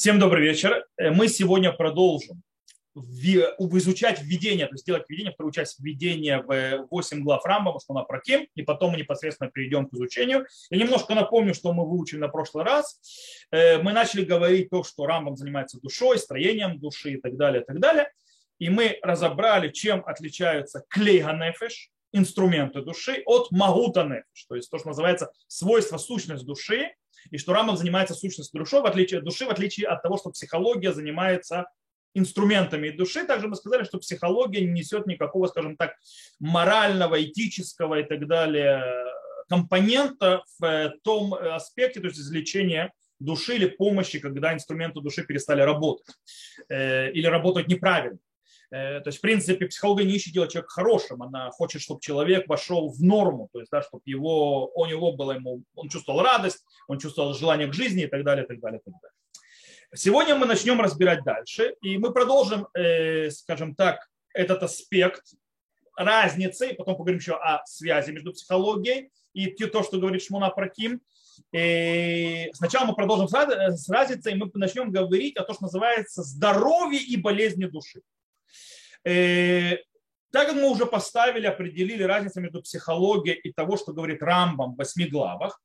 Всем добрый вечер. Э, мы сегодня продолжим изучать введение, то есть делать введение, вторую часть введения в 8 глав Рамбама, что на проким, и потом мы непосредственно перейдем к изучению. Я немножко напомню, что мы выучили на прошлый раз. Э, мы начали говорить то, что Рамбам занимается душой, строением души и так далее, и так далее. И мы разобрали, чем отличаются клейганефеш, инструменты души, от магута нефеш, то есть то, что называется свойство, сущность души, и что Рамбам занимается сущностью души, в отличие, души, в отличие от того, что психология занимается инструментами души. Также мы сказали, что психология не несет никакого, скажем так, морального, этического и так далее компонента в том аспекте, то есть излечения души или помощи, когда инструменты души перестали работать э, или работать неправильно. Э, то есть, в принципе, психология не ищет делать человека хорошим, она хочет, чтобы человек вошел в норму, то есть, да, чтобы его, у него было ему, он чувствовал радость, он чувствовал желание к жизни и так далее, и так далее, и так далее. Сегодня мы начнем разбирать дальше, и мы продолжим, э, скажем так, этот аспект разницы, и потом поговорим еще о связи между психологией и то, что говорит Шмуна Праким. И сначала мы продолжим с разницей, и мы начнем говорить о том, что называется здоровье и болезни души. Э, так как мы уже поставили, определили разницу между психологией и того, что говорит Рамбам в восьми главах,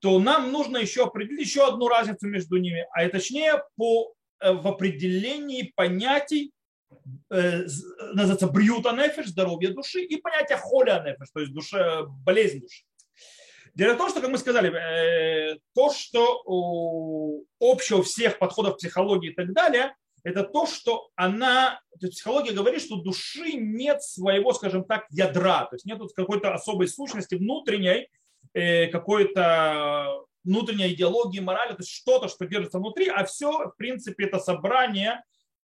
то нам нужно еще определить еще одну разницу между ними, а точнее по, э, в определении понятий, э, называется бриюта нефиш, здоровье души, и понятие холя нефиш, то есть душа, болезнь души. Дело в том, что, как мы сказали, то, что общего всех подходов психологии и так далее, это то, что она, то есть психология говорит, что души нет своего, скажем так, ядра, то есть нет какой-то особой сущности внутренней, э, какой-то внутренней идеологии, морали, то есть что-то, что держится внутри, а все, в принципе, это собрание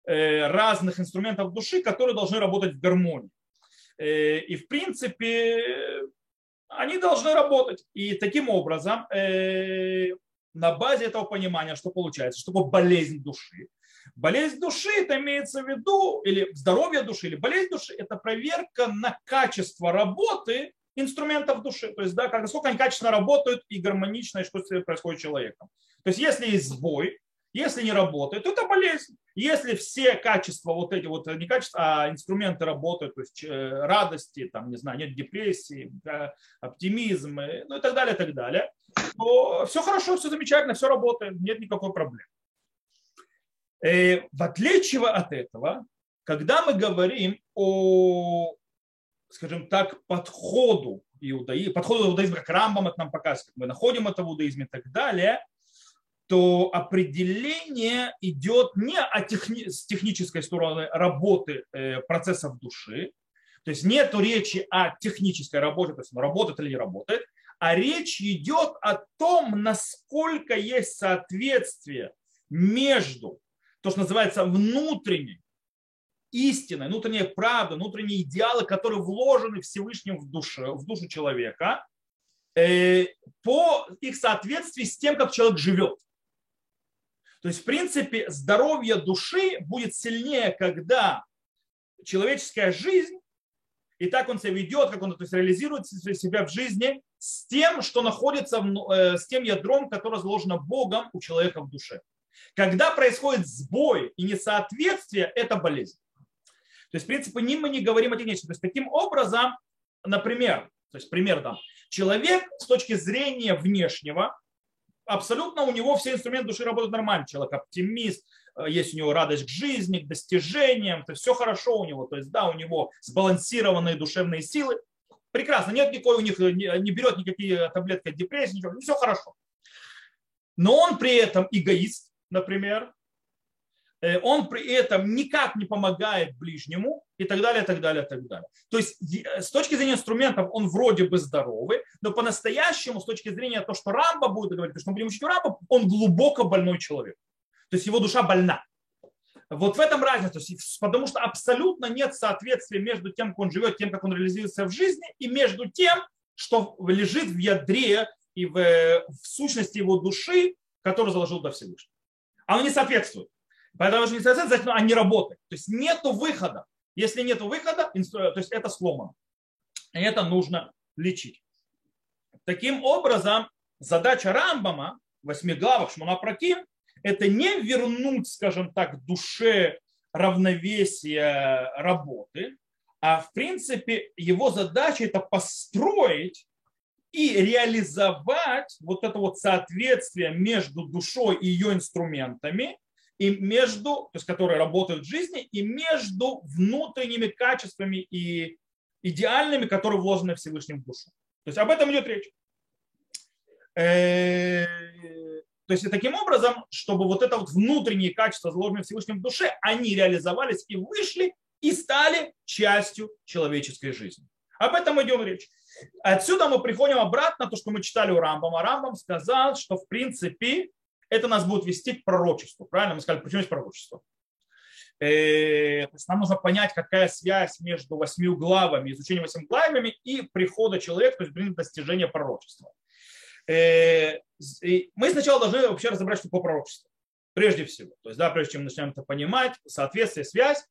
э, разных инструментов души, которые должны работать в гармонии. Э, и, в принципе, они должны работать. И таким образом, на базе этого понимания, что получается, что такое болезнь души, Болезнь души, это имеется в виду, или здоровье души, или болезнь души, это проверка на качество работы инструментов души. То есть, да, как, насколько они качественно работают и гармонично, и что происходит с человеком. То есть, если есть сбой, если не работает, то это болезнь. Если все качества, вот эти вот, не качества, а инструменты работают, то есть э, радости, там, не знаю, нет депрессии, оптимизм, ну и так далее, и так далее, то все хорошо, все замечательно, все работает, нет никакой проблемы. Э, в отличие от этого, когда мы говорим о, скажем так, подходу иудаизма, подходу иудаизма, как Рамбам это нам показывает, мы находим это в иудаизме и так далее, то определение идет не о техни- с технической стороны работы э, процессов души, то есть нет речи о технической работе, то есть работает или не работает, а речь идет о том, насколько есть соответствие между то, что называется внутренней истиной, внутренняя правда, внутренние идеалы, которые вложены Всевышним в душу, в душу человека, э, по их соответствии с тем, как человек живет. То есть, в принципе, здоровье души будет сильнее, когда человеческая жизнь, и так он себя ведет, как он то есть, реализует себя в жизни, с тем, что находится, э, с тем ядром, которое заложено Богом у человека в душе. Когда происходит сбой и несоответствие, это болезнь. То есть, в принципе, не мы не говорим о техническом. То есть, таким образом, например, то есть пример там, человек с точки зрения внешнего, абсолютно у него все инструменты души работают нормально. Человек оптимист, э, есть у него радость к жизни, к достижениям, то есть все хорошо у него, то есть да, у него сбалансированные душевные силы. Прекрасно, нет никакой у них, не берет никакие таблетки от депрессии, ничего, все хорошо. Но он при этом эгоист, например, э, он при этом никак не помогает ближнему и так далее, так далее, так далее. То есть с точки зрения инструментов он вроде бы здоровый, но по-настоящему с точки зрения того, что Рамба будет говорить, что мы будем учить у Рамба, он глубоко больной человек. То есть его душа больна. Вот в этом разница, потому что абсолютно нет соответствия между тем, как он живет, тем, как он реализуется в жизни, и между тем, что лежит в ядре и в, э, в сущности его души, которую заложил до Всевышнего оно не соответствует. Поэтому что не соответствует, значит, оно не работает. То есть нет выхода. Если нет выхода, то есть это сломано. И это нужно лечить. Таким образом, задача Рамбама, восьми главах Шмуна Праким, это не вернуть, скажем так, душе равновесие работы, а в принципе его задача это построить и реализовать вот это вот соответствие между душой и ее инструментами, и между, то есть, которые работают в жизни, и между внутренними качествами и идеальными, которые вложены Всевышним в душу. То есть об этом идет речь. Э, то есть таким образом, чтобы вот это вот внутренние качества, заложенные Всевышним в душе, они реализовались и вышли и стали частью человеческой жизни. Об этом идем речь. Отсюда мы приходим обратно, то, что мы читали у Рамбама. Рамбам сказал, что в принципе это нас будет вести к пророчеству. Правильно? Мы сказали, почему есть пророчество? Э, то есть нам нужно понять, какая связь между восьми главами, изучением восьми главами и прихода человека, то есть достижения пророчества. Э, мы сначала должны вообще разобрать, что такое пророчество. Прежде всего. То есть, да, прежде чем начнем это понимать, соответствие, связь.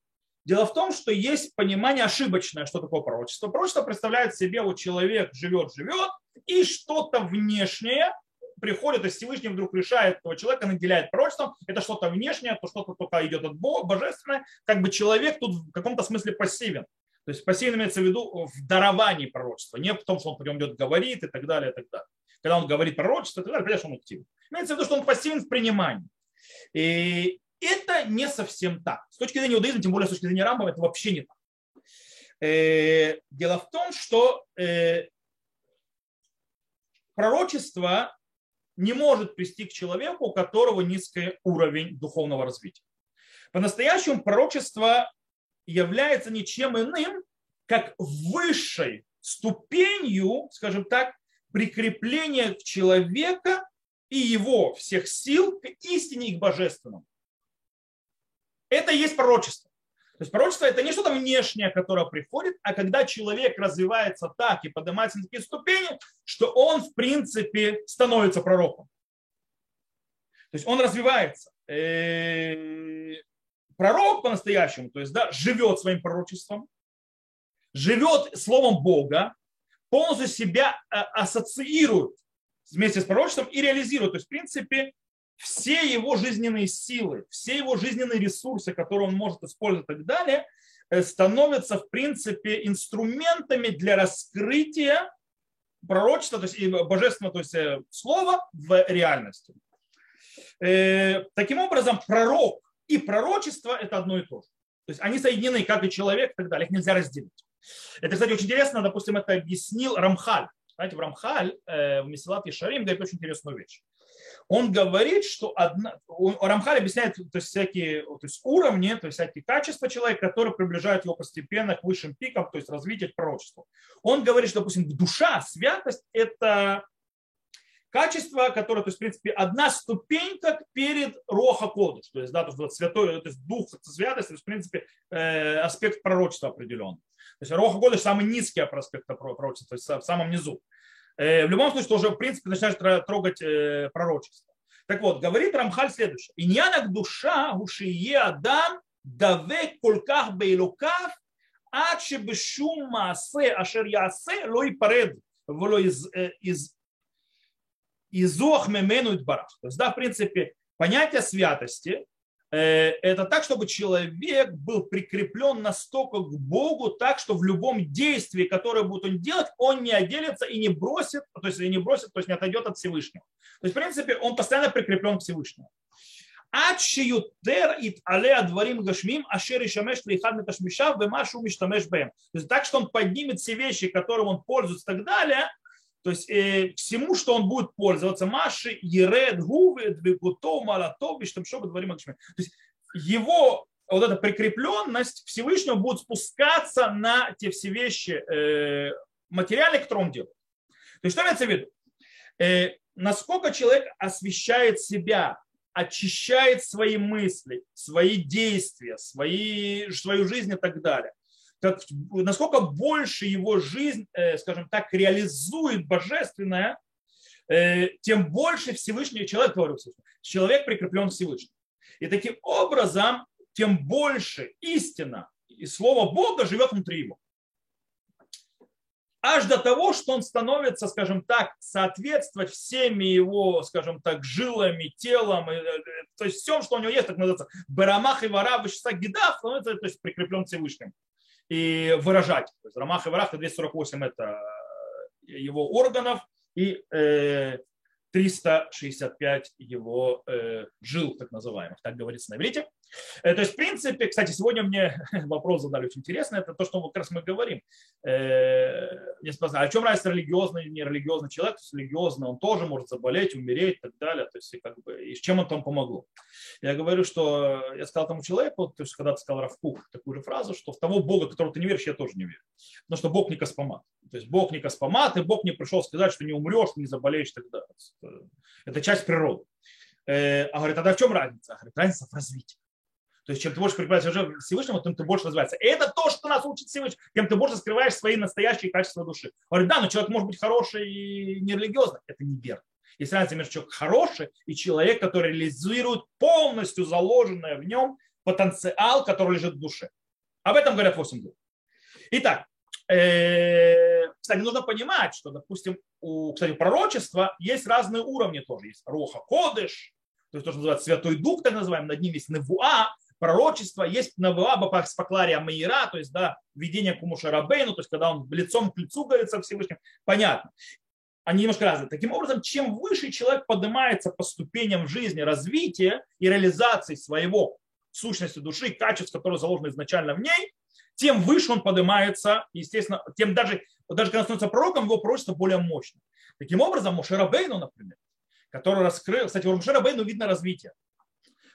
Дело в том, что есть понимание ошибочное, что такое пророчество. Пророчество представляет себе, вот человек живет, живет, и что-то внешнее приходит, есть Всевышний вдруг решает этого человека, наделяет пророчеством, это что-то внешнее, то что-то только идет от Бога, божественное, как бы человек тут в каком-то смысле пассивен. То есть пассивно имеется в виду в даровании пророчества, не в том, что он потом идет, говорит и так далее, и так далее. Когда он говорит пророчество и так далее, конечно, он активен. Имеется в виду, что он пассивен в принимании. И это не совсем так. С точки зрения иудаизма, тем более с точки зрения Рамбова, это вообще не так. Э, дело в том, что э, пророчество не может привести к человеку, у которого низкий уровень духовного развития. По-настоящему пророчество является ничем иным, как высшей ступенью, скажем так, прикрепления человека и его всех сил к истине и к божественному. Это и есть пророчество. То есть пророчество это не что-то внешнее, которое приходит, а когда человек развивается так и поднимается на такие ступени, что он в принципе становится пророком. То есть он развивается. Э, пророк по-настоящему, то есть да, живет своим пророчеством, живет словом Бога, полностью себя э, ассоциирует вместе с пророчеством и реализирует. То есть, в принципе, все его жизненные силы, все его жизненные ресурсы, которые он может использовать и так далее, э, становятся, в принципе, инструментами для раскрытия пророчества, то есть и божественного, то есть э, слова в реальности. Таким образом, пророк и пророчество – это одно и то же. То есть они соединены, как и человек и так далее, их нельзя разделить. Это, кстати, очень интересно, допустим, это объяснил Рамхаль. Знаете, в Рамхаль, э, в Месилат Ишарим говорит очень интересную вещь. Он говорит, что одна, Рамхаль объясняет то есть, всякие то есть, уровни, то есть всякие качества человека, которые приближают его постепенно к высшим пикам, то есть развитие к пророчеству. Он говорит, что, допустим, душа, святость – это качество, которое, то есть, в принципе, одна ступенька перед Роха Кодыш, то есть, да, то есть, святой, то есть, дух святости, то есть, в принципе, э, аспект пророчества определенный. То есть, Роха Кодыш самый низкий аспект пророчества, то есть, в самом низу. Э, в любом случае, тоже, в принципе, начинаешь трогать э, пророчество. Так вот, говорит Рамхаль следующее. Иньянак душа ушие адам даве колках бейлукав עד שבשום מעשה אשר יעשה לא ייפרד ולא изох мемену барах. То есть, да, в принципе, понятие святости э, Э, это так, чтобы человек был прикреплен настолько к Богу, так, что в любом действии, которое будет он делать, он не отделится и не бросит, то есть не бросит, то есть не отойдет от Всевышнего. То есть, в принципе, он постоянно прикреплен к Всевышнему. Ачиютер ит алеа дворим гашмим, ашери шамеш лихад миташмиша, вемашу. То есть так, что он поднимет все вещи, которым он пользуется и так далее, то есть э, всему, что он будет пользоваться, Маши, Еред, Гуве, Двигуто, Малато, Биштамшоба, Дворим То есть его вот эта прикрепленность Всевышнего будет спускаться на те все вещи э, материальные, которые он делает. То есть что имеется в виду? Э, насколько человек освещает себя, очищает свои мысли, свои действия, свои, свою жизнь и так далее как, насколько больше его жизнь, э, скажем так, реализует божественное, э, тем больше Всевышний человек, говорю, человек прикреплен к Всевышнему. И таким образом, тем больше истина и слово Бога живет внутри его. Аж до того, что он становится, скажем так, соответствовать всеми его, скажем так, жилами, телом, э, то есть все, что у него есть, так называется, барамах и вара, вышеса гидав, становится то есть, прикреплен Всевышним. И выражать. То есть рамах и варах, 248 это его органов, и э, 365 его э, жил, так называемых, так говорится на иврите. Э, то есть, в принципе, кстати, сегодня мне вопрос задали очень интересный, это то, что как раз мы говорим. Э, о чем разница религиозный и нерелигиозный человек? То есть, религиозный, он тоже может заболеть, умереть и так далее. То есть, как бы, и с чем он там помогло? Я говорю, что я сказал тому человеку, то есть, когда ты сказал Равкух такую же фразу, что в того Бога, которого ты не веришь, я тоже не верю. Потому что Бог не космомат. То есть, Бог не космомат, и Бог не пришел сказать, что не умрешь, не заболеешь и так далее. Это часть природы. Э, а говорит, тогда в чем разница? А говорит, разница в развитии. То есть, чем ты больше прикрываешься уже Всевышнему, тем ты больше развиваешься. И это то, что нас учит Всевышний, тем ты больше скрываешь свои настоящие качества души. Говорит, да, но человек может быть хороший и нерелигиозный. Это неверно. Есть разница между человеком хороший и человек, который реализует полностью заложенное в нем потенциал, который лежит в душе. Об этом говорят 8 глав. Итак, э, кстати, нужно понимать, что, допустим, у, кстати, пророчества есть разные уровни тоже. Есть Роха Кодыш, то есть то, что называется Святой Дух, так называемый, над ним есть Невуа, пророчество, есть Навуа Бапаклария Маира, то есть да, видение Кумуша Рабейну, то есть когда он лицом к лицу говорит со Всевышним, понятно. Они немножко разные. Таким образом, чем выше человек поднимается по ступеням жизни, развития и реализации своего сущности души, качеств, которые заложены изначально в ней, тем выше он поднимается, естественно, тем даже, даже когда он становится пророком, его пророчество более мощно. Таким образом, Мушерабейну, например, который раскрыл, кстати, у Мушерабейну видно развитие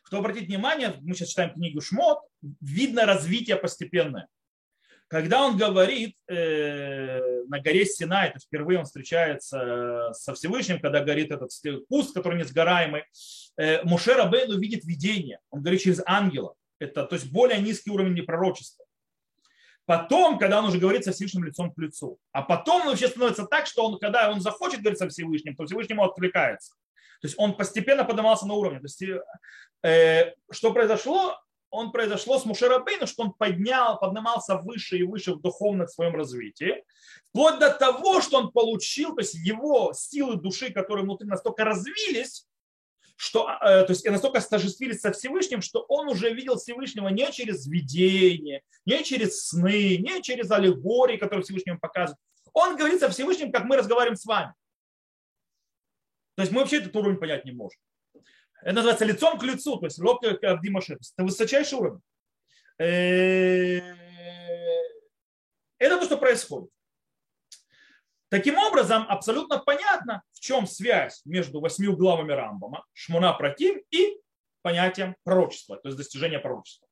кто обратит внимание, мы сейчас читаем книгу Шмот, видно развитие постепенное. Когда он говорит э, на горе Синай, то впервые он встречается со Всевышним, когда горит этот куст, который несгораемый, э, Муше Рабейну видит видение. Он говорит через ангела. Это, то есть более низкий уровень пророчества. Потом, когда он уже говорит со Всевышним лицом к лицу. А потом вообще становится так, что он, когда он захочет говорить со Всевышним, то Всевышнему откликается. То есть он постепенно поднимался на уровень. То есть, э, что произошло? Он произошло с Мушерабейну, что он поднял, поднимался выше и выше в духовном своем развитии, вплоть до того, что он получил, то есть его силы души, которые внутри настолько развились, что, э, то есть настолько стожествились со Всевышним, что он уже видел Всевышнего не через видение, не через сны, не через аллегории, которые Всевышний показывает. Он говорит со Всевышним, как мы разговариваем с вами. То есть мы вообще этот уровень понять не можем. Это называется лицом к лицу, то есть лоб как Абдимашев. Это высочайший уровень. Э, это то, что происходит. Таким образом, абсолютно понятно, в чем связь между восьми главами Рамбама, Шмуна Против и понятием пророчества, то есть достижения пророчества.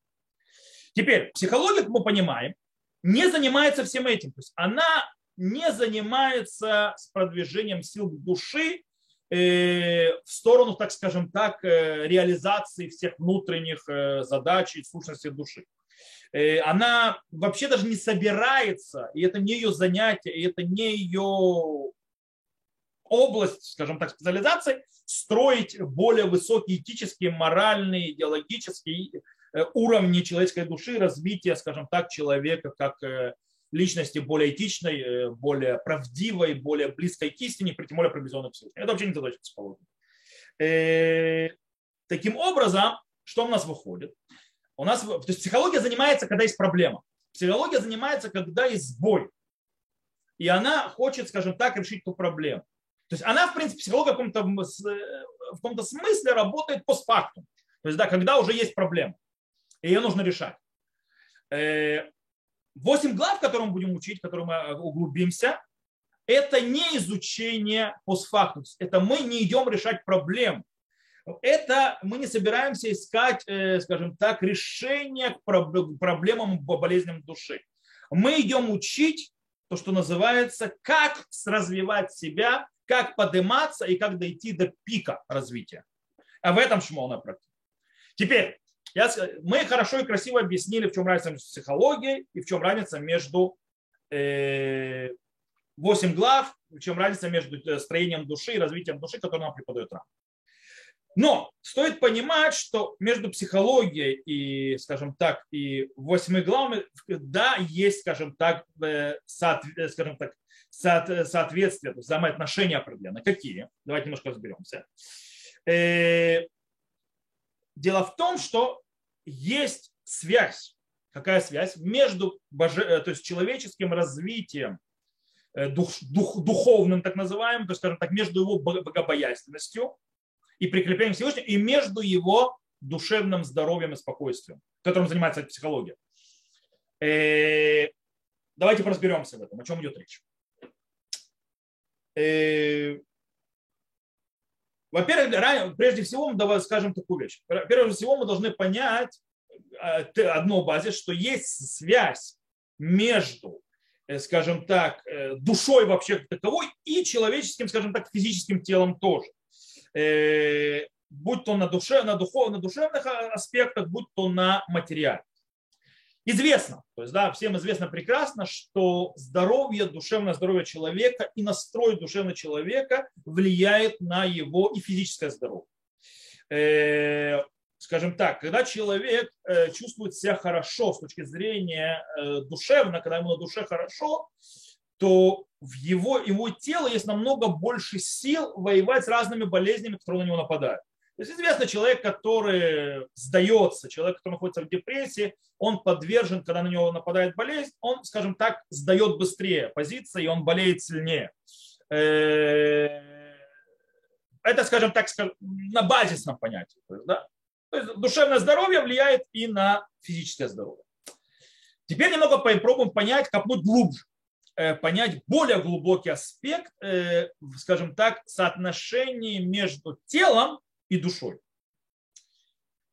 Теперь, психология, мы понимаем, не занимается всем этим. То есть она не занимается с продвижением сил души в сторону, так скажем так, э, реализации всех внутренних э, задач и сущности души. Она вообще даже не собирается, и это не ее занятие, и это не ее область, скажем так, специализации, строить более высокие этические, моральные, идеологические уровни человеческой души, развития, скажем так, человека как личности более этичной, э, более правдивой, более близкой к истине, при тем более приближенной к Всевышнему. Это вообще не задача психологии. Э, таким образом, что у нас выходит? У нас, то есть психология занимается, когда есть проблема. Психология занимается, когда есть сбой. И она хочет, скажем так, решить ту проблему. То есть она, в принципе, психология в каком-то, э, в каком-то смысле работает постфактум. То есть, да, когда уже есть проблема, и ее нужно решать. Восемь глав, которые мы будем учить, которые мы э, углубимся, это не изучение постфактум. Это мы не идем решать проблем. Это мы не собираемся искать, э, скажем так, решение к проблемам болезням души. Мы идем учить то, что называется, как развивать себя, как подниматься и как дойти до пика развития. А в этом Шмона Теперь, я, мы хорошо и красиво объяснили, в чем разница между психологией и в чем разница между э, 8 глав, в чем разница между э, строением души и развитием души, которое нам преподает Рам. Но стоит понимать, что между психологией и, скажем так, и восьми главами, да, есть, скажем так, э, соответ, скажем так соответствие, взаимоотношения определенные. Какие? Давайте немножко разберемся. Э, дело в том, что есть связь. Какая связь? Между боже... Э, то есть человеческим развитием, э, дух... Дух... духовным так называемым, то есть, скажем так, между его богобоязненностью и прикреплением Всевышнего, и между его душевным здоровьем и спокойствием, которым занимается психология. Э, давайте разберемся в этом, о чем идет речь. Во-первых, прежде всего, давай скажем такую вещь. Прежде всего, мы должны понять э, одно базе, что есть связь между, э, скажем так, э, душой вообще таковой и человеческим, скажем так, физическим телом тоже. Будь то на, душе, на, духов, на душевных аспектах, будь то на материале. Известно, то есть, да, всем известно прекрасно, что здоровье, душевное здоровье человека и настрой душевного человека влияет на его и физическое здоровье. Э, скажем так, когда человек э, чувствует себя хорошо с точки зрения э, душевно, когда ему на душе хорошо, то в его, его тело есть намного больше сил воевать с разными болезнями, которые на него нападают. То есть известно, человек, который сдается, человек, который находится в депрессии, он подвержен, когда на него нападает болезнь, он, скажем так, сдает быстрее позиции, и он болеет сильнее. Э, это, скажем так, на базисном понятии. То есть, да? то есть душевное здоровье влияет и на физическое здоровье. Теперь немного попробуем понять, копнуть глубже э, понять более глубокий аспект, э, скажем так, соотношения между телом и душой.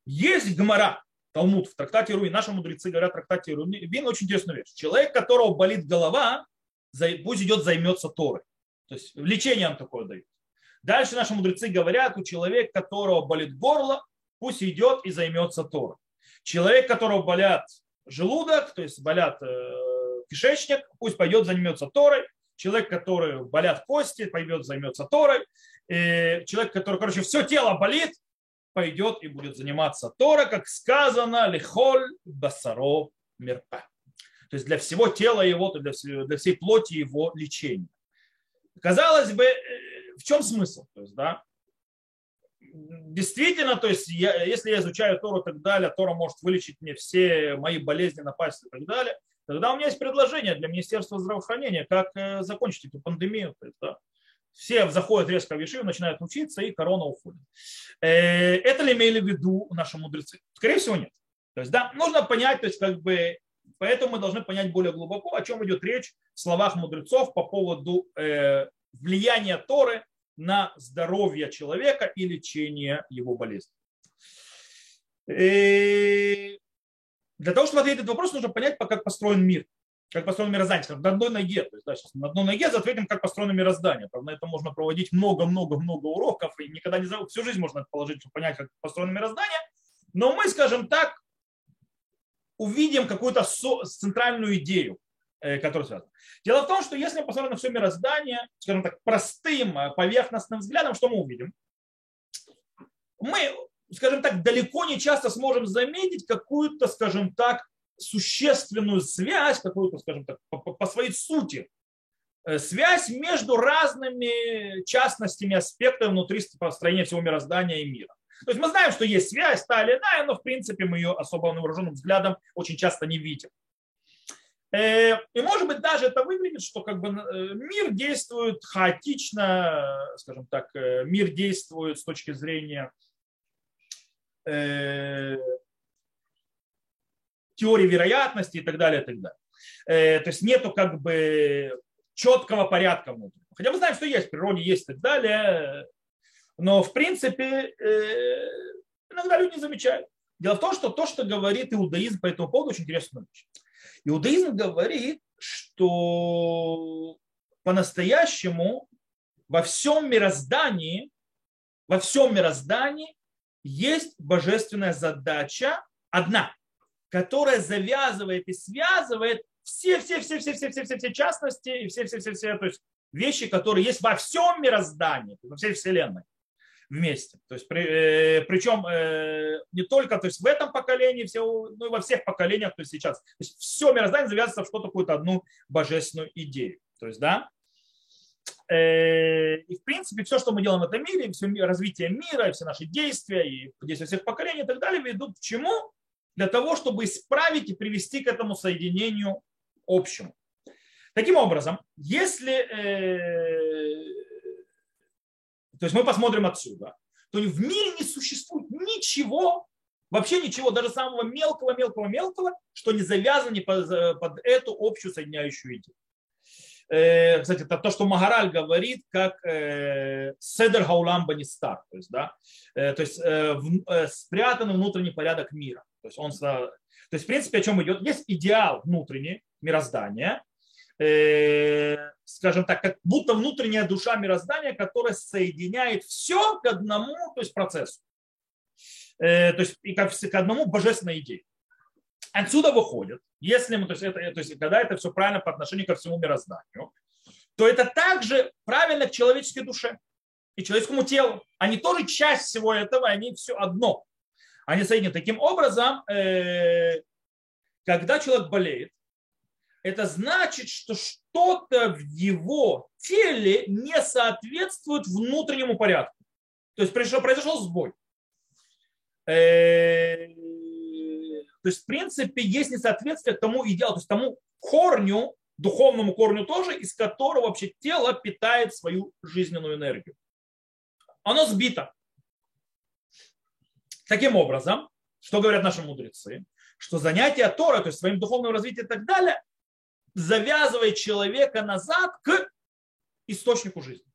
Есть гмара, Талмуд в трактате Руин, наши мудрецы говорят в трактате Руин, очень интересную вещь. Человек, которого болит голова, пусть идет займется Торой. То есть лечением такое дают. Дальше наши мудрецы говорят, у человека, которого болит горло, пусть идет и займется Торой. Человек, которого болят желудок, то есть болят э, кишечник, пусть пойдет займется Торой. Человек, который болят кости, пойдет займется Торой. Э, человек, который, короче, все тело болит, пойдет и будет заниматься Тора, как сказано, лихоль басаро мерпа. То есть для всего тела его, для, всей, для всей плоти его лечения. Казалось бы, э, в чем смысл? То есть, да, действительно, то есть, я, если я изучаю Тору и так далее, Тора может вылечить мне все мои болезни, напасти и так далее, тогда у меня есть предложение для Министерства здравоохранения, как э, закончить эту пандемию. То есть, да, все заходят резко в Ешиву, начинают учиться, и корона уходит. Э, это ли имели в виду наши мудрецы? Скорее всего, нет. То есть, да, нужно понять, то есть, как бы, поэтому мы должны понять более глубоко, о чем идет речь в словах мудрецов по поводу э, влияния Торы на здоровье человека и лечение его болезни. И э, для того, чтобы ответить этот вопрос, нужно понять, как построен мир как построено мироздание, на одной ноге. То есть, да, сейчас на одной ноге ответим, как построено мироздание. Правда, на это можно проводить много-много-много уроков, и никогда не забыть, всю жизнь можно положить, чтобы понять, как построено мироздание. Но мы, скажем так, увидим какую-то центральную идею, э, которая связана. Дело в том, что если мы посмотрим на все мироздание, скажем так, простым, э, поверхностным взглядом, что мы увидим? Мы, скажем так, далеко не часто сможем заметить какую-то, скажем так, существенную связь, какую-то, скажем так, по, своей сути, э, связь между разными частностями, аспектами внутри построения всего мироздания и мира. То есть мы знаем, что есть связь, та или иная, но в принципе мы ее особо невооруженным взглядом очень часто не видим. Э, и может быть даже это выглядит, что как бы э, мир действует хаотично, скажем так, мир действует с точки зрения теории вероятности и так далее, и так далее. Э, то есть нету как бы четкого порядка внутри. Хотя мы знаем, что есть, в природе есть и так далее, но в принципе э, иногда люди не замечают. Дело в том, что то, что говорит иудаизм по этому поводу, очень интересная вещь. Иудаизм говорит, что по-настоящему во всем мироздании, во всем мироздании есть божественная задача одна которая завязывает и связывает все, все, все, все, все, все, все, все частности и все, все, все, все, то есть вещи, которые есть во всем мироздании, во всей Вселенной вместе. То есть, при, э, причем э, не только то есть в этом поколении, все, но и во всех поколениях, то есть сейчас. То есть все мироздание завязывается в что-то, какую-то одну божественную идею. То есть, да. Э, и, в принципе, все, что мы делаем в этом мире, все развитие мира, все наши действия, и действия всех поколений и так далее, ведут к чему? Для того, чтобы исправить и привести к этому соединению общему. Таким образом, если э, то есть мы посмотрим отсюда, то в мире не существует ничего, вообще ничего, даже самого мелкого-мелкого-мелкого, что не завязано под, под эту общую соединяющую идею. Э, кстати, это то, что Магараль говорит, как э, Седер Хаулам Банистар, то есть, да, э, то есть спрятанный внутренний порядок мира. То есть, он, то есть, в принципе, о чем идет? Есть идеал внутренний мироздания, скажем так, как будто внутренняя душа мироздания, которая соединяет все к одному то есть процессу. То есть и как к одному божественной идее. Отсюда выходит, если мы, то есть, это, то есть когда это все правильно по отношению ко всему мирозданию, то это также правильно к человеческой душе и человеческому телу. Они тоже часть всего этого, они все одно. Они соединены. Таким образом, э, когда человек болеет, это значит, что что-то в его теле не соответствует внутреннему порядку. То есть произошел, произошел сбой. Э, то есть, в принципе, есть несоответствие тому идеалу, то есть тому корню, духовному корню тоже, из которого вообще тело питает свою жизненную энергию. Оно сбито. Таким образом, что говорят наши мудрецы? Что занятие Тора, то есть своим духовным развитием и так далее, завязывает человека назад к источнику жизни.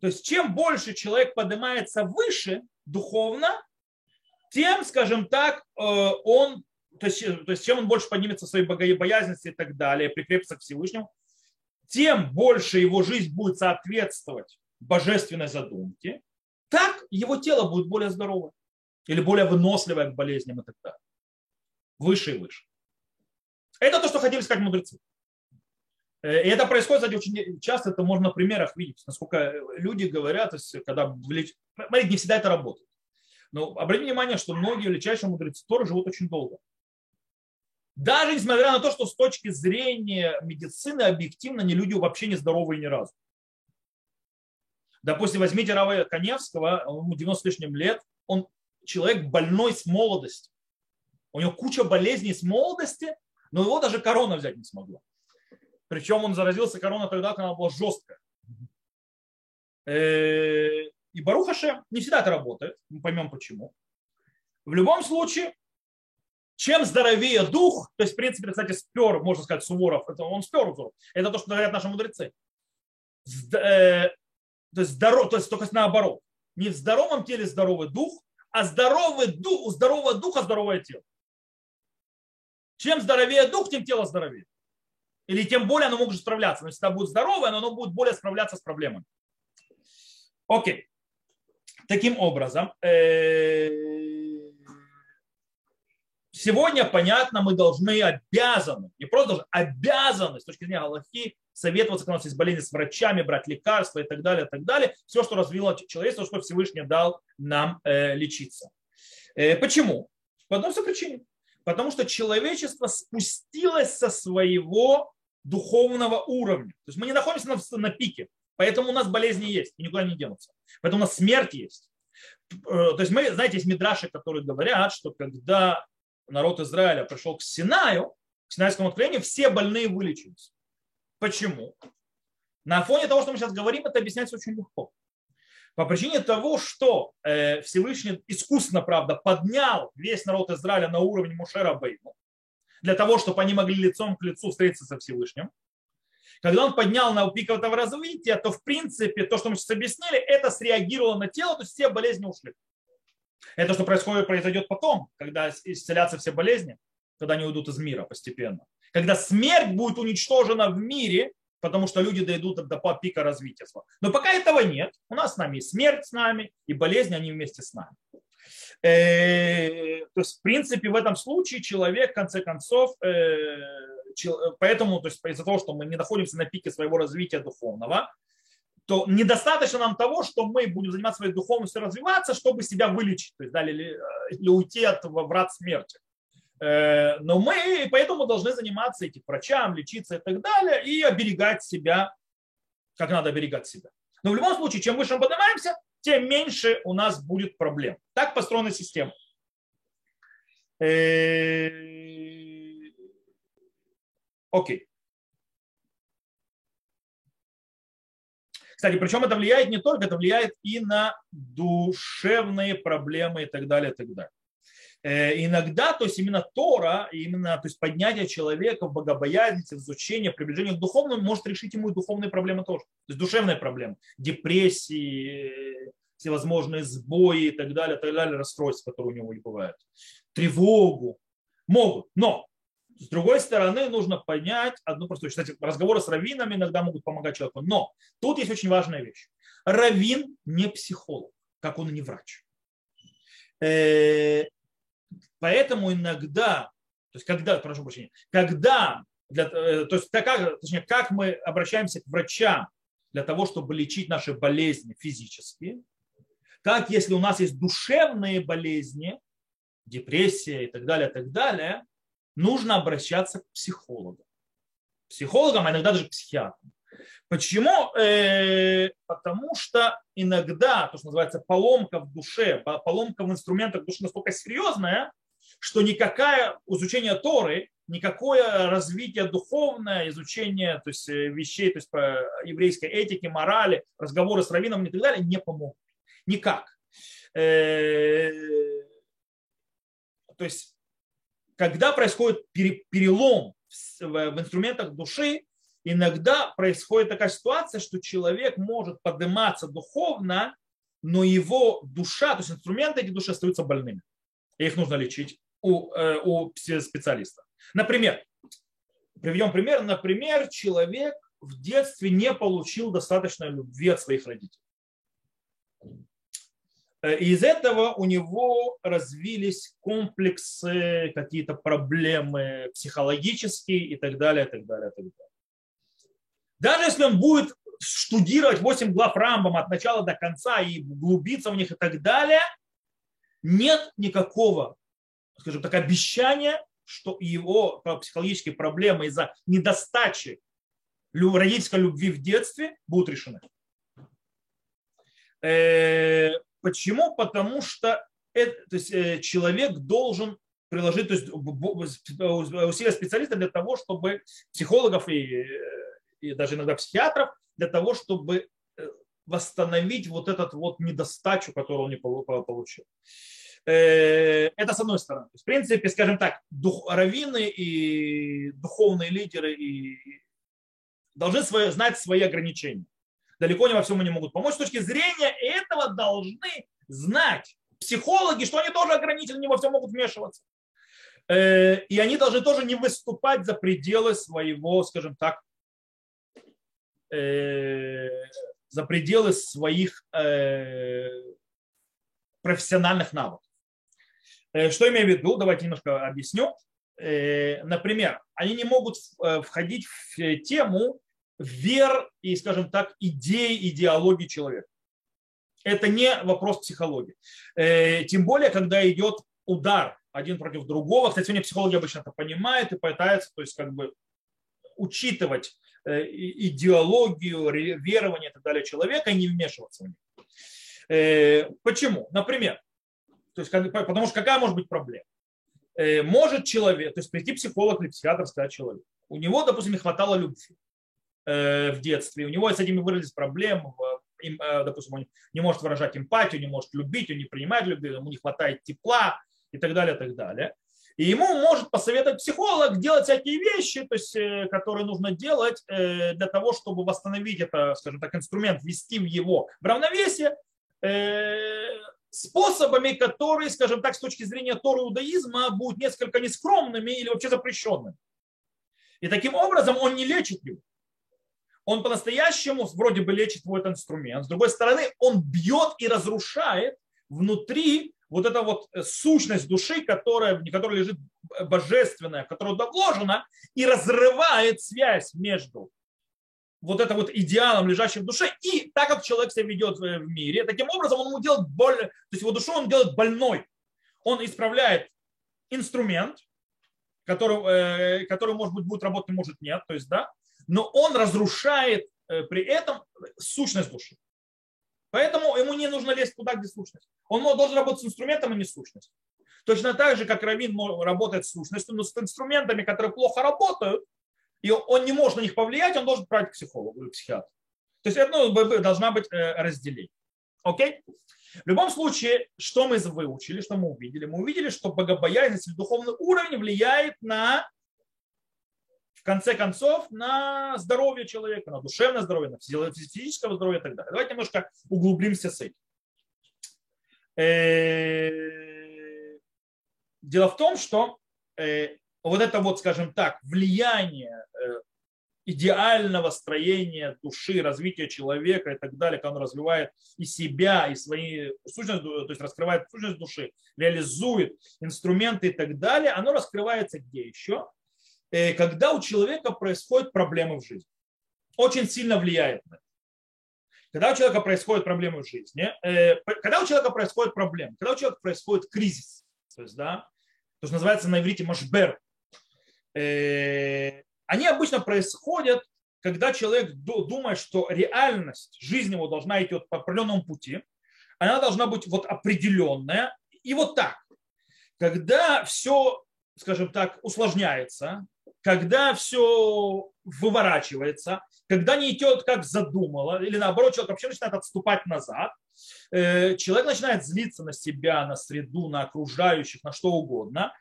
То есть чем больше человек поднимается выше духовно, тем, скажем так, э, он, то есть, то есть чем он больше поднимется в своей богобоязненности и так далее, прикрепится к Всевышнему, тем больше его жизнь будет соответствовать божественной задумке, так его тело будет более здоровое или более выносливое к болезням и так далее. Выше и выше. Это то, что хотели сказать мудрецы. Э, и это происходит, кстати, очень часто, это можно на примерах видеть, насколько люди говорят, то есть, когда, смотрите, не всегда это работает. Но обратите внимание, что многие величайшие мудрецы Торы живут очень долго. Даже несмотря на то, что с точки зрения медицины объективно не люди вообще не здоровые ни разу. Допустим, возьмите Рава Коневского, ему 90 с лишним лет, он человек больной с молодости. У него куча болезней с молодости, но его даже корона взять не смогла. Причем он заразился короной тогда, когда она была жесткая. Э, и Барухаше не всегда это работает, мы поймем почему. В любом случае, чем здоровее дух, то есть, в принципе, кстати, спер, можно сказать, Суворов, это он спер узор, это то, что говорят наши мудрецы. То есть, здоров, то есть только наоборот. Не в здоровом теле здоровый дух, а здоровый дух, у здорового духа здоровое тело. Чем здоровее дух, тем тело здоровее. Или тем более оно может справляться. Но если это будет здоровое, но оно будет более справляться с проблемами. Окей. Таким образом, э, сегодня, понятно, мы должны, обязаны, не просто должны, обязаны с точки зрения Аллахи советоваться, когда у нас есть болезни с врачами, брать лекарства и так далее, и так далее. Все, что развило человечество, что Всевышний дал нам э, лечиться. Э, почему? По одной причине. Потому что человечество спустилось со своего духовного уровня. То есть мы не находимся на, на пике. Поэтому у нас болезни есть и никуда не денутся. Поэтому у нас смерть есть. Э, то есть мы, знаете, есть мидраши, которые говорят, что когда народ Израиля пришел к Синаю, к Синайскому откровению, все больные вылечились. Почему? На фоне того, что мы сейчас говорим, это объясняется очень легко. По причине того, что э, Всевышний искусственно, правда, поднял весь народ Израиля на уровень Мушера Бейну, для того, чтобы они могли лицом к лицу встретиться со Всевышним. Когда он поднял на пик этого развития, то в принципе то, что мы сейчас объяснили, это среагировало на тело, то есть все болезни ушли. Это что происходит, произойдет потом, когда исцелятся все болезни, когда они уйдут из мира постепенно. Когда смерть будет уничтожена в мире, потому что люди дойдут до пика развития. Но пока этого нет. У нас с нами и смерть с нами, и болезни, они вместе с нами. Э, то есть, в принципе, в этом случае человек, в конце концов, э, поэтому, то есть из-за того, что мы не находимся на пике своего развития духовного, то недостаточно нам того, что мы будем заниматься своей духовностью, развиваться, чтобы себя вылечить, то есть, да, или, или уйти от врат смерти. Э, но мы поэтому должны заниматься этим врачам, лечиться и так далее, и оберегать себя как надо оберегать себя. Но в любом случае, чем выше мы поднимаемся, тем меньше у нас будет проблем. Так построена система. Э, окей. Кстати, причем это влияет не только, это влияет и на душевные проблемы и так далее, и так далее. Э, иногда, то есть именно Тора, именно то есть поднятие человека в богобоязненности, в изучение, приближение к духовному может решить ему и духовные проблемы тоже. То есть душевные проблемы, депрессии, всевозможные сбои и так далее, так далее, расстройства, которые у него и бывают, тревогу. Могут, но с другой стороны, нужно понять одну простую вещь. Кстати, разговоры с раввинами иногда могут помогать человеку. Но тут есть очень важная вещь. Раввин не психолог, как он и не врач. Поэтому иногда, то есть когда, прошу прощения, когда, для, э, то есть как, точнее, как мы обращаемся к врачам для того, чтобы лечить наши болезни физические, как если у нас есть душевные болезни, депрессия и так далее, и так далее, нужно обращаться к психологам. Психологам, а иногда даже к психиатрам. Почему? Э, потому что иногда, то, что называется поломка в душе, поломка в инструментах души настолько серьезная, что никакое изучение Торы, никакое развитие духовное, изучение то есть, э, вещей, то есть по еврейской этике, морали, разговоры с раввином и так далее не помогут. Никак. Э, то есть когда происходит перелом в инструментах души, иногда происходит такая ситуация, что человек может подниматься духовно, но его душа, то есть инструменты эти души остаются больными. И их нужно лечить у, э, у специалиста. Например, приведем пример. Например, человек в детстве не получил достаточной любви от своих родителей. Э, и из этого у него развились комплексы, какие-то проблемы психологические и так далее, и так далее, и так далее. Даже если он будет штудировать 8 глав Рамбам от начала до конца и углубиться в них и так далее, нет никакого, скажем так, обещания, что его психологические проблемы из-за недостачи родительской любви в детстве будут решены. Э, Почему? Потому что это, то есть, э, человек должен приложить то есть, усилия специалиста для того, чтобы психологов и, э, и даже иногда психиатров, для того, чтобы э, восстановить вот этот вот недостачу, которую он не получил. Это с одной стороны. В принципе, скажем так, дух, раввины и духовные лидеры и должны свои, знать свои ограничения далеко не во всем они могут помочь. С точки зрения этого должны знать психологи, что они тоже ограничены, не во всем могут вмешиваться. Э, и они должны тоже не выступать за пределы своего, скажем так, э, за пределы своих э, профессиональных навыков. Что имею в виду? Давайте немножко объясню. Например, они не могут входить в тему вер и, скажем так, идей, идеологии человека. Это не вопрос психологии. Э, тем более, когда идет удар один против другого. Кстати, сегодня психологи обычно это понимают и пытаются, то есть, как бы учитывать э, идеологию, верование и так далее человека и не вмешиваться в них. Э, почему? Например, то есть, потому что какая может быть проблема? Может человек, то есть прийти психолог или психиатр, сказать человек, у него, допустим, не хватало любви. Э, в детстве, у него с этим выразились проблемы, э, допустим, он не может выражать эмпатию, не может любить, он не принимает любви, ему не хватает тепла и так далее, так далее. И ему может посоветовать психолог делать всякие вещи, то есть, э, которые нужно делать для того, чтобы восстановить это, скажем так, инструмент, ввести в его в равновесие способами, которые, скажем так, с точки зрения Торы иудаизма будут несколько нескромными или вообще запрещенными. И таким образом он не лечит его он по-настоящему вроде бы лечит его этот инструмент. С другой стороны, он бьет и разрушает внутри вот эта вот э, сущность души, которая, в которой лежит божественная, в которую вложена, и разрывает связь между вот это вот идеалом, лежащим в душе, и так как человек себя ведет в мире, таким образом он ему делает боль, то есть его душу он делает больной. Он исправляет инструмент, который, э, который может быть будет работать, может нет, то есть, да, но он разрушает при этом сущность души. Поэтому ему не нужно лезть туда, где сущность. Он должен работать с инструментом, а не сущностью. Точно так же, как Равин работает с сущностью, но с инструментами, которые плохо работают, и он не может на них повлиять, он должен брать к психологу или психиатру. То есть это ну, должна быть разделение. Окей? В любом случае, что мы выучили, что мы увидели? Мы увидели, что богобоязненность или духовный уровень влияет на, конце концов, на здоровье человека, на душевное здоровье, на физическое здоровье и так далее. Давайте немножко углубимся с этим. Э, дело в том, что э, вот это вот, скажем так, влияние э, идеального строения души, развития человека и так далее, когда он развивает и себя, и свои сущность, то есть раскрывает сущность души, реализует инструменты и так далее, оно раскрывается где еще? Э, когда у человека происходят проблемы в жизни. Очень сильно влияет на это. Когда у человека происходят проблемы в жизни, э, когда у человека происходят проблемы, когда у человека происходит кризис, то есть, да, то, что называется на иврите машбер, э, они обычно происходят, когда человек думает, что реальность жизни его должна идти по определенному пути, она должна быть вот определенная. И вот так. Когда все, скажем так, усложняется, когда все выворачивается, когда не идет как задумало, или наоборот, человек вообще начинает отступать назад, э, человек начинает злиться на себя, на среду, на окружающих, на что угодно,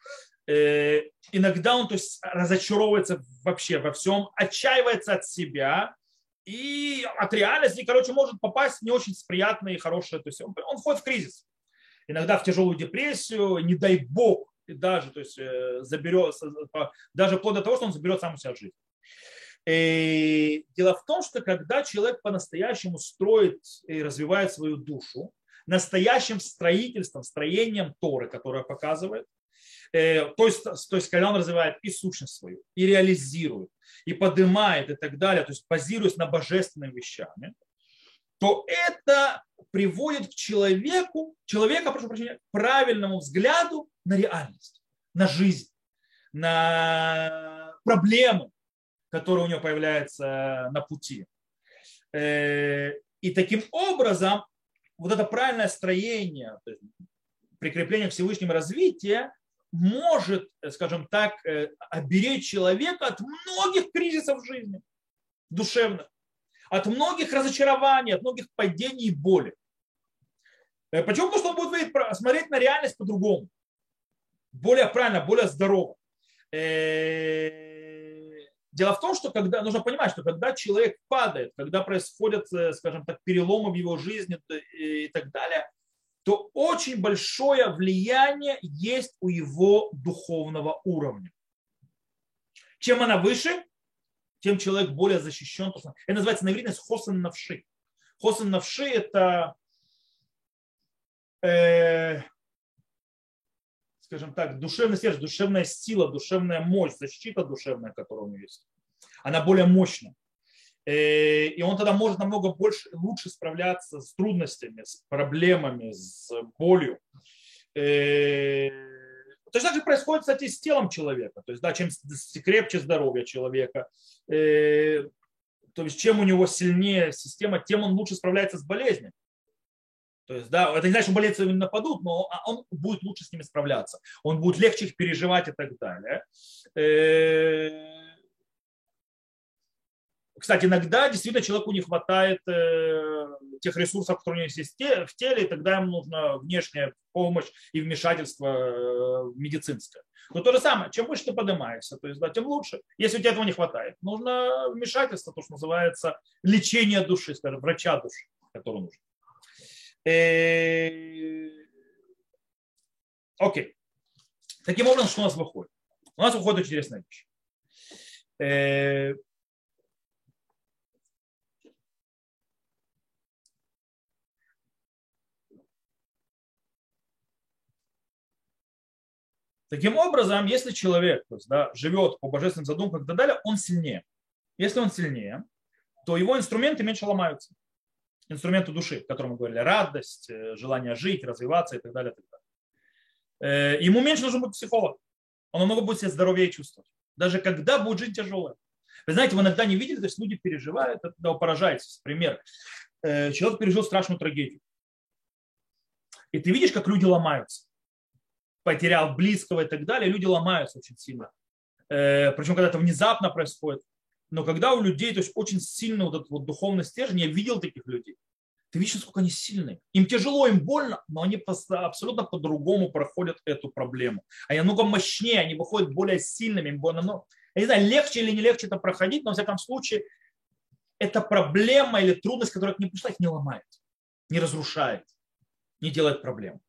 Э, иногда он то есть, разочаровывается вообще во всем, отчаивается от себя и от реальности, короче, может попасть в не очень приятные и хорошие. То есть он, он входит в кризис. Иногда в тяжелую депрессию, не дай бог, даже, то есть, э, заберет, даже вплоть до того, что он заберет сам у себя жизнь. И дело в том, что когда человек по-настоящему строит и развивает свою душу, настоящим строительством, строением Торы, которое показывает, Э, то есть, то есть когда он развивает и сущность свою, и реализирует, и поднимает и так далее, то есть базируясь на божественных вещами, то это приводит к человеку, человека, прошу прощения, правильному взгляду на реальность, на жизнь, на проблемы, которые у него появляются на пути. Э, и таким образом вот это правильное строение, прикрепление к Всевышнему развития может, скажем так, э, оберечь человека от многих кризисов в жизни душевных, от многих разочарований, от многих падений и боли. Э, почему? Потому что он будет смотреть на реальность по-другому. Более правильно, более здорово. Дело в том, что когда, нужно понимать, что когда человек падает, когда происходят, скажем так, переломы в его жизни и так далее, то очень большое влияние есть у его духовного уровня. Чем она выше, тем человек более защищен. Это называется на иврите хосен навши. Хосен навши – это, э, скажем так, душевный сердце, душевная сила, душевная мощь, защита душевная, которая у него есть. Она более мощная. Э, и он тогда может намного больше, лучше справляться с трудностями, с проблемами, с болью. Э, точно так же происходит, кстати, с телом человека. То есть, да, чем крепче здоровье человека, э, то есть чем у него сильнее система, тем он лучше справляется с болезнями. То есть, да, это не значит, что болельцы нападут, но а он будет лучше с ними справляться. Он будет легче их переживать и так далее. Кстати, иногда действительно человеку не хватает э, тех ресурсов, которые у него есть в теле, и тогда ему нужна внешняя помощь и вмешательство э, медицинское. Но то же самое, чем выше ты поднимаешься, то есть, да, тем лучше. Если у тебя этого не хватает, нужно вмешательство, то, что называется лечение души, скажем, врача души, который нужен. Э, окей. Таким образом, что у нас выходит? У нас выходит интересная вещь Таким образом, если человек то есть, да, живет по божественным задумкам и так далее, он сильнее. Если он сильнее, то его инструменты меньше ломаются. Инструменты души, о котором мы говорили, радость, э, желание жить, развиваться и так далее. И так далее. Э, ему меньше нужен будет психолог. Он намного будет себя здоровее чувствовать. Даже когда будет жизнь тяжелая. Вы знаете, вы иногда не видели, то есть люди переживают, это поражаетесь. Пример. Э, человек пережил страшную трагедию. И ты видишь, как люди ломаются. Потерял близкого и так далее, люди ломаются очень сильно. Э, Причем, когда это внезапно происходит. Но когда у людей, то есть очень сильно вот этот вот духовный стержень, я видел таких людей. Ты видишь, насколько они сильные. Им тяжело, им больно, но они абсолютно по-другому проходят эту проблему. Они намного мощнее, они выходят более сильными, им больно. Но, я не знаю, легче или не легче это проходить, но, в всяком случае, эта проблема или трудность, которая к ним пришла, их не ломает, не разрушает, не делает проблем.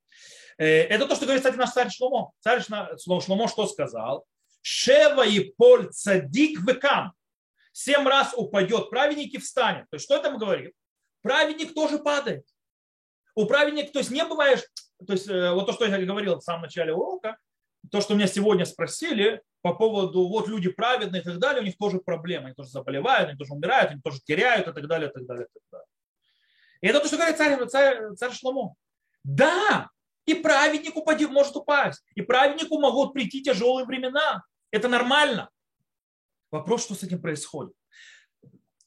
Э, это то, что говорит, кстати, наш царь Шломо. Царь Шломо что сказал? Шева и поль цадик векам. Семь раз упадет праведник и встанет. То есть что это мы говорим? праведник тоже падает. У праведника, то есть не бываешь, то есть э, вот то, что я говорил в самом начале урока, то, что меня сегодня спросили по поводу, вот люди праведные и так далее, у них тоже проблемы, они тоже заболевают, они тоже умирают, они тоже теряют и так далее, и так далее, и так далее. И это то, что говорит царь, царь, царь Шломо. Да, и праведнику может упасть, и праведнику могут прийти тяжелые времена. Это нормально. Вопрос, что с этим происходит.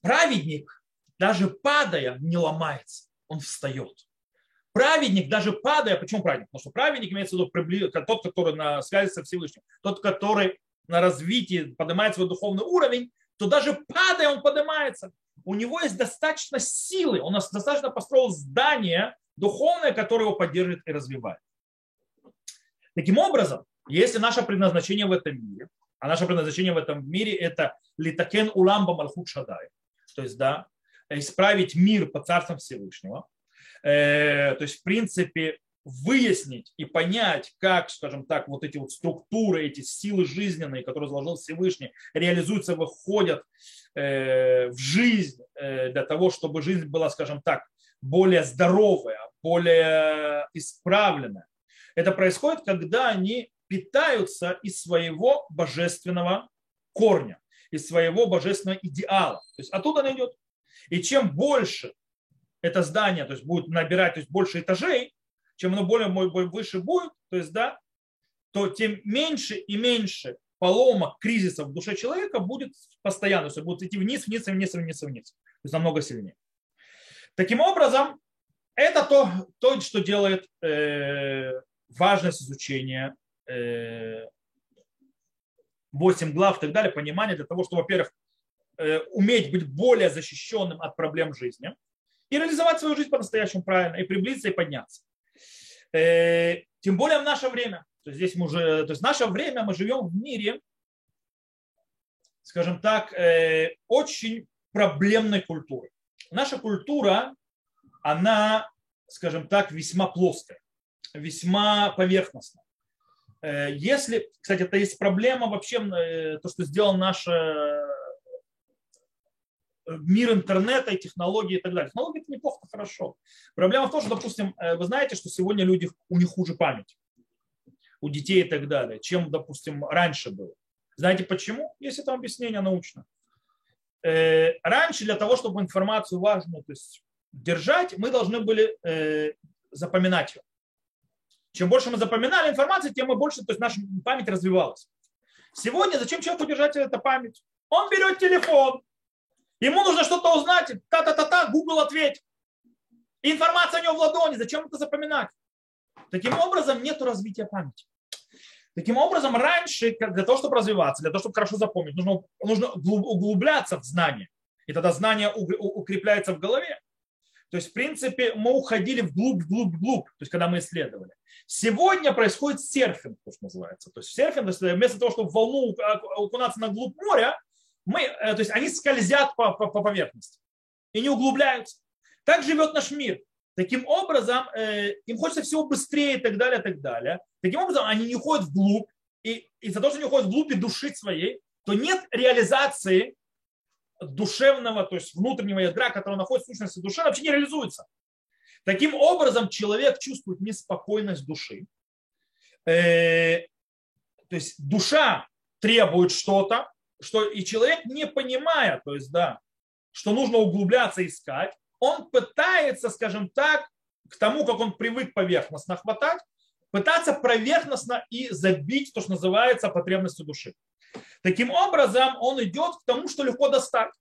Праведник даже падая, не ломается, он встает. Праведник, даже падая, почему праведник? Потому что праведник имеется в виду тот, который на связи со Всевышним, тот, который на развитии поднимает свой духовный уровень, то даже падая он поднимается. У него есть достаточно силы, он достаточно построил здание духовное, которое его поддерживает и развивает. Таким образом, если наше предназначение в этом мире, а наше предназначение в этом мире это литакен уламба малхут шадай, то есть, да, исправить мир по царствам Всевышнего. Э, то есть, в принципе, выяснить и понять, как, скажем так, вот эти вот структуры, эти силы жизненные, которые заложил Всевышний, реализуются, выходят э, в жизнь э, для того, чтобы жизнь была, скажем так, более здоровая, более исправленная. Это происходит, когда они питаются из своего божественного корня, из своего божественного идеала. То есть оттуда она идет. И чем больше это здание то есть, будет набирать то есть, больше этажей, чем оно более выше будет, то есть, да, то тем меньше и меньше поломок, кризисов в душе человека будет постоянно. То есть будет идти вниз, вниз, вниз, вниз, вниз. То есть намного сильнее. Таким образом, это то, то что делает э, важность изучения э, 8 глав и так далее, понимание для того, чтобы, во-первых, Э, уметь быть более защищенным от проблем жизни и реализовать свою жизнь по-настоящему правильно, и приблизиться, и подняться. Э, тем более в наше время. То есть здесь мы уже, то есть в наше время мы живем в мире, скажем так, э, очень проблемной культуры. Наша культура, она, скажем так, весьма плоская, весьма поверхностная. Если, кстати, это есть проблема вообще, то, что сделал наша мир интернета и технологии и так далее. Технологии это неплохо, хорошо. Проблема в том, что, допустим, э, вы знаете, что сегодня люди, у них хуже память, у детей и так далее, чем, допустим, раньше было. Знаете почему? Есть это объяснение научно. Э, раньше для того, чтобы информацию важную то есть, держать, мы должны были э, запоминать ее. Чем больше мы запоминали информацию, тем мы больше, то есть наша память развивалась. Сегодня зачем человеку держать эту память? Он берет телефон, Ему нужно что-то узнать, та-та-та-та, Google ответь. Информация у него в ладони, зачем это запоминать? Таким образом, нет развития памяти. Таким образом, раньше, для того, чтобы развиваться, для того, чтобы хорошо запомнить, нужно, нужно углубляться в знания. И тогда знание укрепляется в голове. То есть, в принципе, мы уходили вглубь, вглубь, вглубь, то есть, когда мы исследовали. Сегодня происходит серфинг, то, что называется. То есть, серфинг, то есть, вместо того, чтобы в волну окунаться на глубь моря, мы, э, то есть они скользят по, по, по поверхности и не углубляются. Так живет наш мир. Таким образом, э, им хочется всего быстрее и так далее, и так далее. Таким образом, они не уходят вглубь. И из-за того, что они уходят вглубь и души своей, то нет реализации душевного, то есть внутреннего ядра, который находится в сущности души, вообще не реализуется. Таким образом, человек чувствует неспокойность души. Э, то есть душа требует что-то, что и человек, не понимая, то есть, да, что нужно углубляться, искать, он пытается, скажем так, к тому, как он привык поверхностно хватать, пытаться поверхностно и забить то, что называется потребностью души. Таким образом, он идет к тому, что легко достать.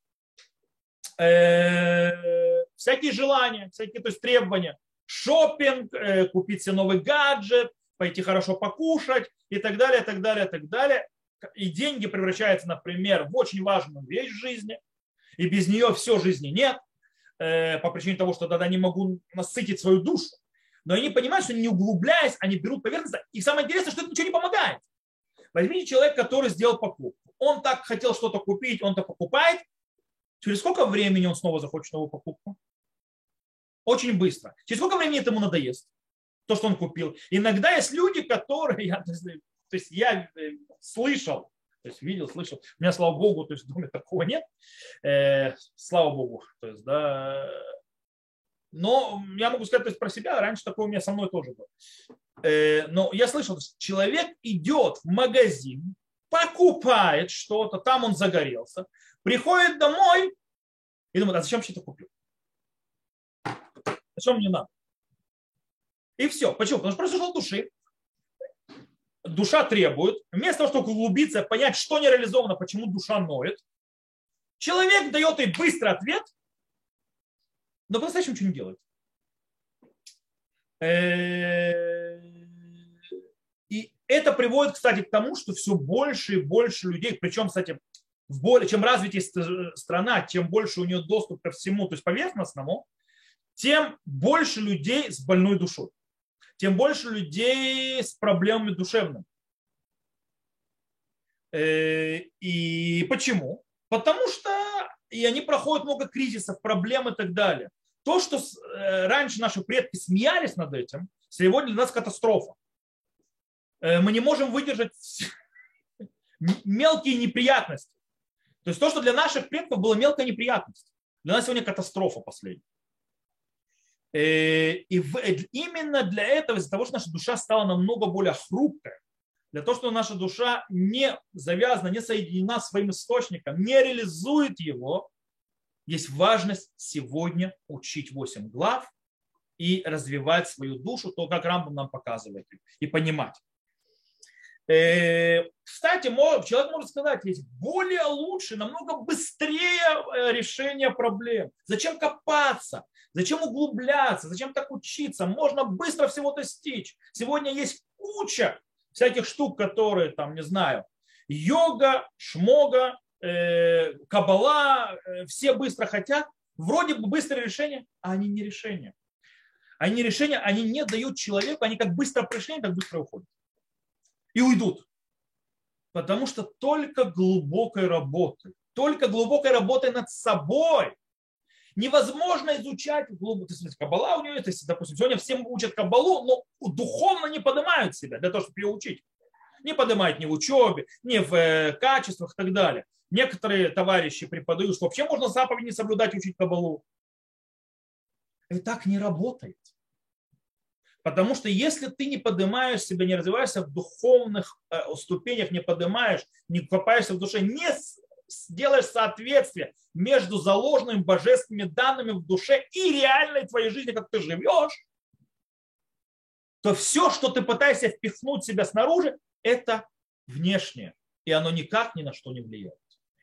Э, всякие желания, всякие то есть требования. Шопинг, э, купить себе новый гаджет, пойти хорошо покушать и так далее, так далее, так далее. И деньги превращаются, например, в очень важную вещь в жизни, и без нее все жизни нет, э, по причине того, что тогда не могу насытить свою душу. Но они понимают, что не углубляясь, они берут поверхность. И самое интересное, что это ничего не помогает. Возьмите человека, который сделал покупку. Он так хотел что-то купить, он то покупает. Через сколько времени он снова захочет новую покупку? Очень быстро. Через сколько времени это ему надоест? То, что он купил. Иногда есть люди, которые, я, то есть я э, слышал, то есть видел, слышал. У меня, слава богу, то есть в доме такого нет. Э, слава богу. То есть, да, но я могу сказать то есть, про себя, раньше такое у меня со мной тоже было. Э, но я слышал, человек идет в магазин, покупает что-то, там он загорелся, приходит домой и думает, а зачем я это купил? Зачем мне надо? И все. Почему? Потому что произошел души. Душа требует. Вместо того, чтобы углубиться, понять, что не реализовано, почему душа ноет, человек дает ей быстрый ответ – но по-настоящему ничего не делает. Э, и это приводит, кстати, к тому, что все больше и больше людей, причем, кстати, в более, чем развитее страна, чем больше у нее доступ ко всему, то есть поверхностному, тем больше людей с больной душой, тем больше людей с проблемами душевными. Э, и почему? Потому что и они проходят много кризисов, проблем и так далее. То, что э, раньше наши предки смеялись над этим, сегодня для нас катастрофа. Э, мы не можем выдержать мелкие неприятности. То есть то, что для наших предков было мелкая неприятность, для нас сегодня катастрофа последняя. Э, и именно для этого, из-за того, что наша душа стала намного более хрупкая, для того, чтобы наша душа не завязана, не соединена своим источником, не реализует его, есть важность сегодня учить 8 глав и развивать свою душу, то, как Рамбам нам показывает, и понимать. Э, кстати, человек может сказать, есть более лучше, намного быстрее э, решение проблем. Зачем копаться? Зачем углубляться? Зачем так учиться? Можно быстро всего достичь. Сегодня есть куча всяких штук, которые, там, не знаю, йога, шмога, кабала, э, все быстро хотят, вроде бы быстрое решение, а они не решение. Они не решения, они не дают человеку, они как быстро пришли, так быстро уходят. И уйдут. Потому что только глубокой работы, только глубокой работы над собой невозможно изучать глубоко. Кабала у нее, есть, допустим, сегодня всем учат кабалу, но духовно не поднимают себя для того, чтобы ее учить. Не поднимают ни в учебе, ни в э, качествах и так далее. Некоторые товарищи преподают, что вообще можно заповедь не соблюдать, учить кабалу. И так не работает. Потому что если ты не поднимаешь себя, не развиваешься в духовных э, ступенях, не поднимаешь, не копаешься в душе, не сделаешь соответствие между заложенными божественными данными в душе и реальной твоей жизни, как ты живешь, то все, что ты пытаешься впихнуть себя снаружи, это внешнее. И оно никак ни на что не влияет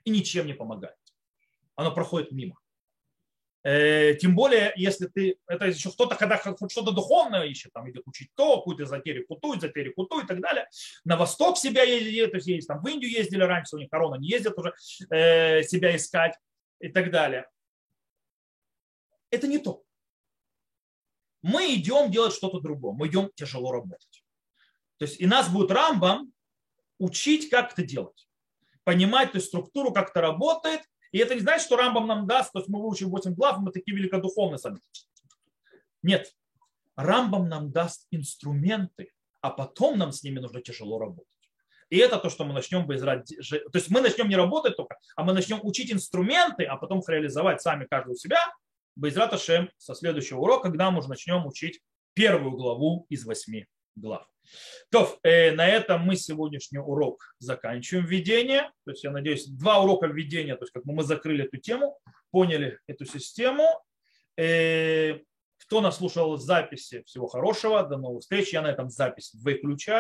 и ничем не помогает. Оно проходит мимо. Э, тем более, если ты, это еще кто-то, когда что-то духовное ищет, там идет учить то, какую-то эзотерику ту, эзотерику ту и так далее. На восток себя ездит, то есть, есть там в Индию ездили раньше, у них корона не ездят уже э, себя искать и так далее. Это не то. Мы идем делать что-то другое, мы идем тяжело работать. То есть и нас будет Рамбам учить, как это делать понимать то есть, структуру, как это работает. И это не значит, что Рамбам нам даст, то есть мы выучим 8 глав, мы такие великодуховные сами. Нет. Рамбам нам даст инструменты, а потом нам с ними нужно тяжело работать. И это то, что мы начнем израть. То есть мы начнем не работать только, а мы начнем учить инструменты, а потом их реализовать сами каждый у себя. Байзрат Ашем со следующего урока, когда мы уже начнем учить первую главу из восьми глав. То, э, на этом мы сегодняшний урок заканчиваем введение. То есть, я надеюсь, два урока введения, то есть, как мы закрыли эту тему, поняли эту систему. Э, кто нас слушал записи, всего хорошего, до новых встреч. Я на этом запись выключаю.